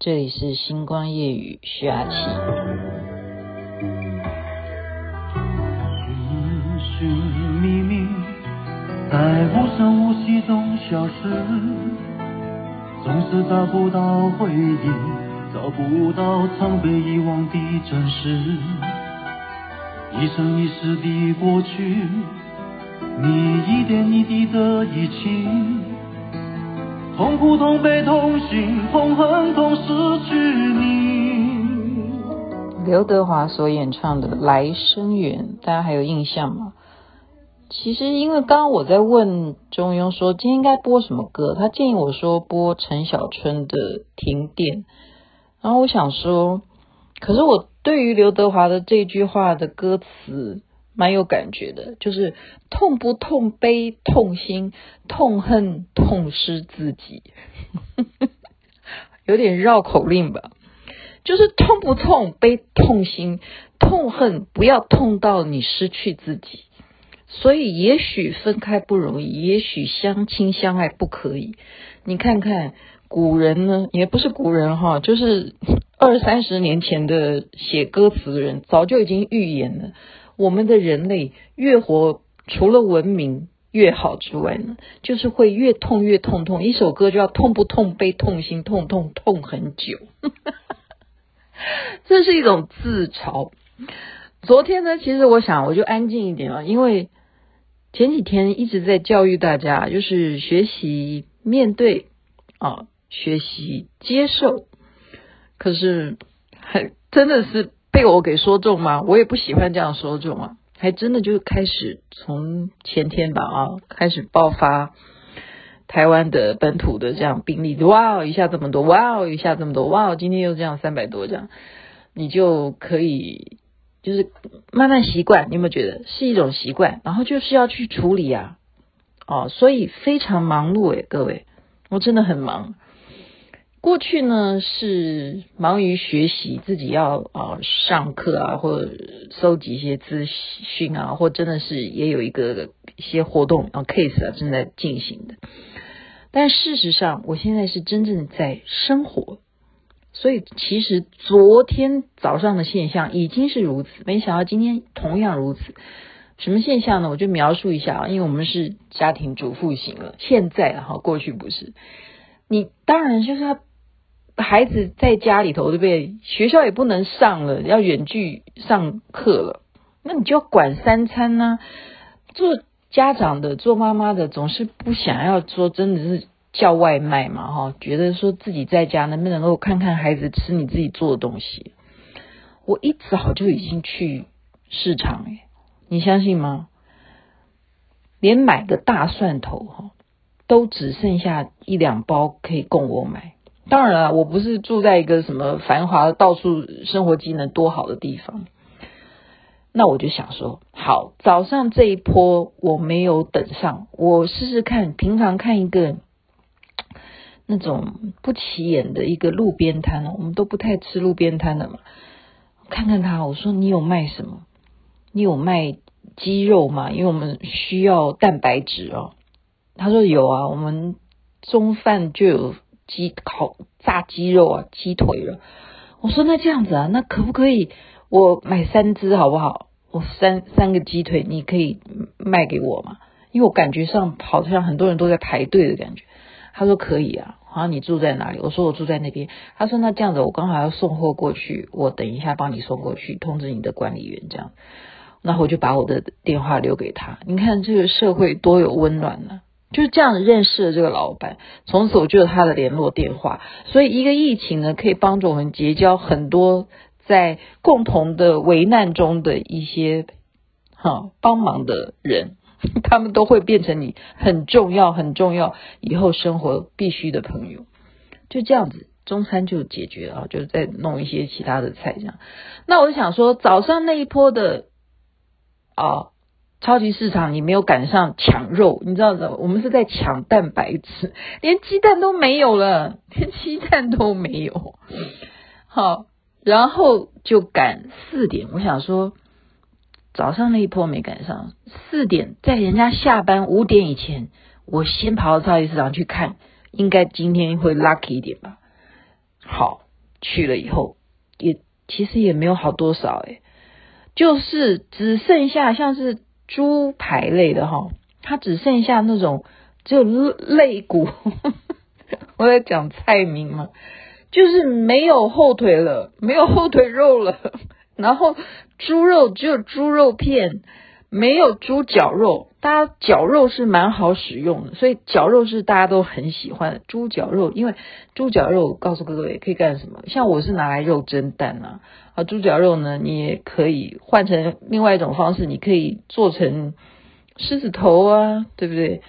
这里是星光夜雨徐雅琪。寻寻觅觅，在无声无息中消失，总是找不到回忆，找不到曾被遗忘的真实。一生一世的过去，你一点一滴的遗弃。痛苦、痛悲、痛心、痛恨、痛失去你。刘德华所演唱的《来生缘》，大家还有印象吗？其实，因为刚刚我在问中庸说今天应该播什么歌，他建议我说播陈小春的《停电》，然后我想说，可是我对于刘德华的这句话的歌词。蛮有感觉的，就是痛不痛悲痛心，痛恨痛失自己，有点绕口令吧。就是痛不痛悲痛心，痛恨不要痛到你失去自己。所以也许分开不容易，也许相亲相爱不可以。你看看古人呢，也不是古人哈，就是二三十年前的写歌词的人，早就已经预言了。我们的人类越活，除了文明越好之外呢，就是会越痛越痛痛。一首歌就要痛不痛悲痛心痛痛痛很久，这是一种自嘲。昨天呢，其实我想我就安静一点啊，因为前几天一直在教育大家，就是学习面对啊，学习接受。可是还 真的是。被我给说中吗？我也不喜欢这样说中啊，还真的就是开始从前天吧啊，开始爆发台湾的本土的这样病例，哇哦，一下这么多，哇哦，一下这么多，哇哦，今天又这样三百多这样，你就可以就是慢慢习惯，你有没有觉得是一种习惯？然后就是要去处理啊，哦，所以非常忙碌诶，各位，我真的很忙。过去呢是忙于学习，自己要啊、上课啊，或搜集一些资讯啊，或真的是也有一个一些活动啊 case 啊正在进行的。但事实上，我现在是真正在生活，所以其实昨天早上的现象已经是如此，没想到今天同样如此。什么现象呢？我就描述一下啊，因为我们是家庭主妇型了，现在哈，过去不是。你当然就是要。孩子在家里头，对不对？学校也不能上了，要远距上课了，那你就要管三餐呢、做家长的、做妈妈的，总是不想要说真的是叫外卖嘛，哈，觉得说自己在家能不能够看看孩子吃你自己做的东西。我一早就已经去市场，诶，你相信吗？连买个大蒜头哈，都只剩下一两包可以供我买。当然了，我不是住在一个什么繁华、到处生活机能多好的地方。那我就想说，好，早上这一波我没有等上，我试试看。平常看一个那种不起眼的一个路边摊，我们都不太吃路边摊的嘛。看看他，我说你有卖什么？你有卖鸡肉吗？因为我们需要蛋白质哦。他说有啊，我们中饭就有。鸡烤炸鸡肉啊，鸡腿了。我说那这样子啊，那可不可以我买三只好不好？我三三个鸡腿，你可以卖给我吗？因为我感觉上好像很多人都在排队的感觉。他说可以啊，好像你住在哪里？我说我住在那边。他说那这样子，我刚好要送货过去，我等一下帮你送过去，通知你的管理员这样。然后我就把我的电话留给他。你看这个社会多有温暖呢、啊。就是这样认识了这个老板，从此我就有他的联络电话。所以一个疫情呢，可以帮助我们结交很多在共同的危难中的一些哈帮忙的人，他们都会变成你很重要、很重要以后生活必须的朋友。就这样子，中餐就解决了，就再弄一些其他的菜这样。那我想说，早上那一波的啊。超级市场，你没有赶上抢肉，你知道的，我们是在抢蛋白质，连鸡蛋都没有了，连鸡蛋都没有。好，然后就赶四点，我想说早上那一波没赶上，四点在人家下班五点以前，我先跑到超级市场去看，应该今天会 lucky 一点吧。好，去了以后，也其实也没有好多少诶，就是只剩下像是猪排类的哈，它只剩下那种只有肋骨。我在讲菜名嘛，就是没有后腿了，没有后腿肉了，然后猪肉只有猪肉片。没有猪绞肉，大家绞肉是蛮好使用的，所以绞肉是大家都很喜欢的。猪绞肉，因为猪绞肉告诉各位可以干什么？像我是拿来肉蒸蛋啊，啊，猪绞肉呢，你也可以换成另外一种方式，你可以做成狮子头啊，对不对？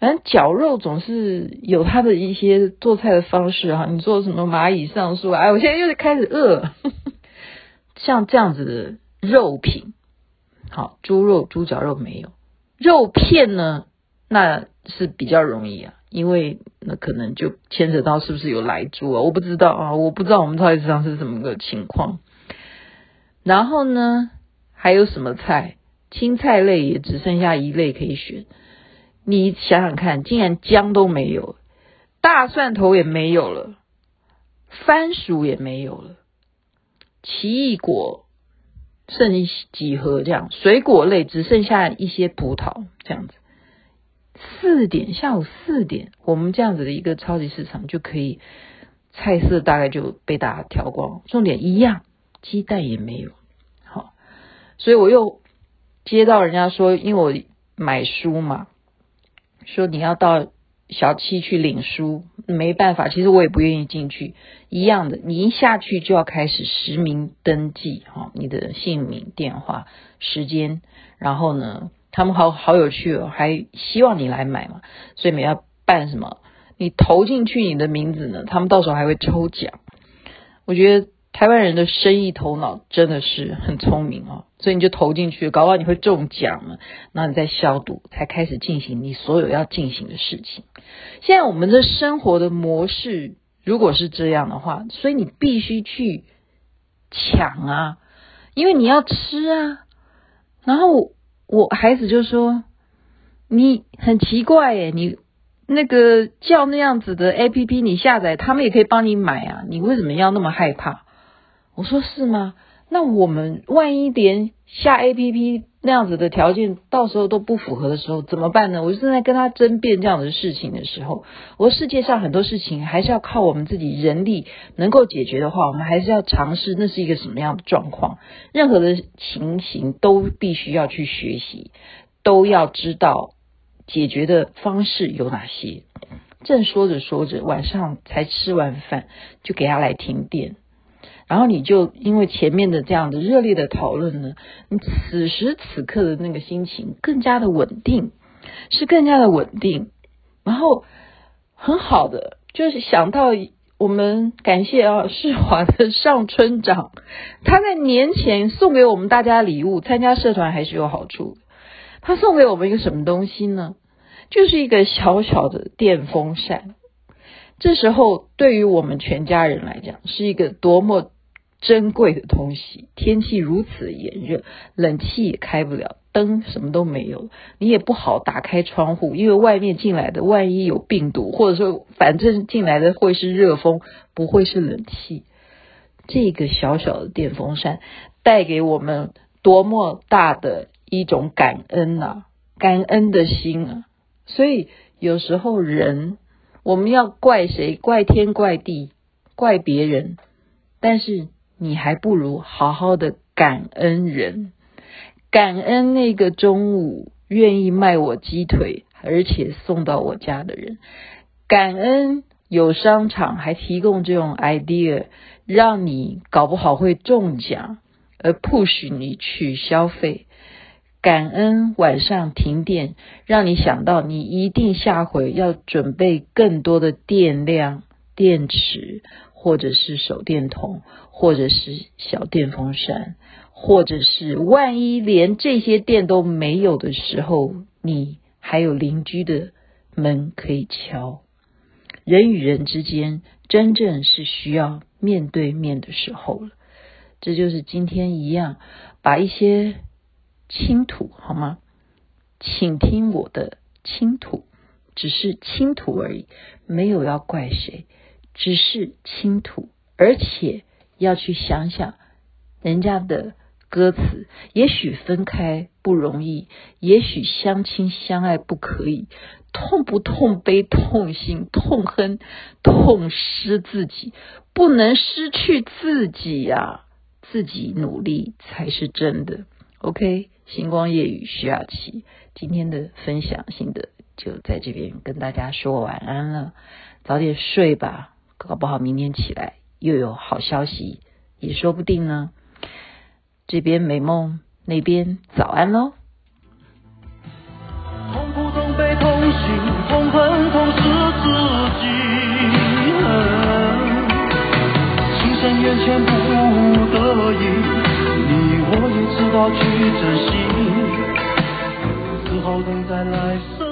反正绞肉总是有它的一些做菜的方式哈、啊。你做什么蚂蚁上树啊？哎，我现在又是开始饿，像这样子的肉品。好，猪肉、猪脚肉没有，肉片呢？那是比较容易啊，因为那可能就牵扯到是不是有来猪啊？我不知道啊，我不知道我们超级市场是什么个情况。然后呢，还有什么菜？青菜类也只剩下一类可以选。你想想看，竟然姜都没有，大蒜头也没有了，番薯也没有了，奇异果。剩几盒这样，水果类只剩下一些葡萄这样子。四点，下午四点，我们这样子的一个超级市场就可以，菜色大概就被大家挑光。重点一样，鸡蛋也没有。好，所以我又接到人家说，因为我买书嘛，说你要到。小七去领书，没办法，其实我也不愿意进去。一样的，你一下去就要开始实名登记，哈，你的姓名、电话、时间，然后呢，他们好好有趣哦，还希望你来买嘛，所以你要办什么？你投进去你的名字呢，他们到时候还会抽奖。我觉得。台湾人的生意头脑真的是很聪明哦，所以你就投进去，搞不好你会中奖了。然后你再消毒，才开始进行你所有要进行的事情。现在我们的生活的模式如果是这样的话，所以你必须去抢啊，因为你要吃啊。然后我孩子就说：“你很奇怪耶，你那个叫那样子的 APP，你下载，他们也可以帮你买啊，你为什么要那么害怕？”我说是吗？那我们万一连下 APP 那样子的条件到时候都不符合的时候怎么办呢？我就正在跟他争辩这样的事情的时候，我说世界上很多事情还是要靠我们自己人力能够解决的话，我们还是要尝试那是一个什么样的状况。任何的情形都必须要去学习，都要知道解决的方式有哪些。正说着说着，晚上才吃完饭，就给他来停电。然后你就因为前面的这样的热烈的讨论呢，你此时此刻的那个心情更加的稳定，是更加的稳定。然后很好的就是想到我们感谢啊世华的上村长，他在年前送给我们大家礼物，参加社团还是有好处。他送给我们一个什么东西呢？就是一个小小的电风扇。这时候对于我们全家人来讲，是一个多么。珍贵的东西，天气如此炎热，冷气也开不了，灯什么都没有，你也不好打开窗户，因为外面进来的万一有病毒，或者说反正进来的会是热风，不会是冷气。这个小小的电风扇带给我们多么大的一种感恩啊，感恩的心啊！所以有时候人我们要怪谁？怪天怪地，怪别人，但是。你还不如好好的感恩人，感恩那个中午愿意卖我鸡腿，而且送到我家的人，感恩有商场还提供这种 idea，让你搞不好会中奖，而 push 你去消费，感恩晚上停电，让你想到你一定下回要准备更多的电量、电池。或者是手电筒，或者是小电风扇，或者是万一连这些电都没有的时候，你还有邻居的门可以敲。人与人之间真正是需要面对面的时候了。这就是今天一样，把一些倾吐好吗？请听我的倾吐，只是倾吐而已，没有要怪谁。只是倾吐而且要去想想人家的歌词，也许分开不容易，也许相亲相爱不可以，痛不痛悲痛心痛恨痛失自己，不能失去自己呀、自己努力才是真的。OK，星光夜雨徐雅琪今天的分享心得就在这边跟大家说晚安了，早点睡吧，搞不好明天起来又有好消息也说不定呢。这边美梦，那边早安喽。痛苦、痛悲、痛心、痛恨、痛失自己，情深缘浅不得已，你我也知道去珍惜，只好等待来生。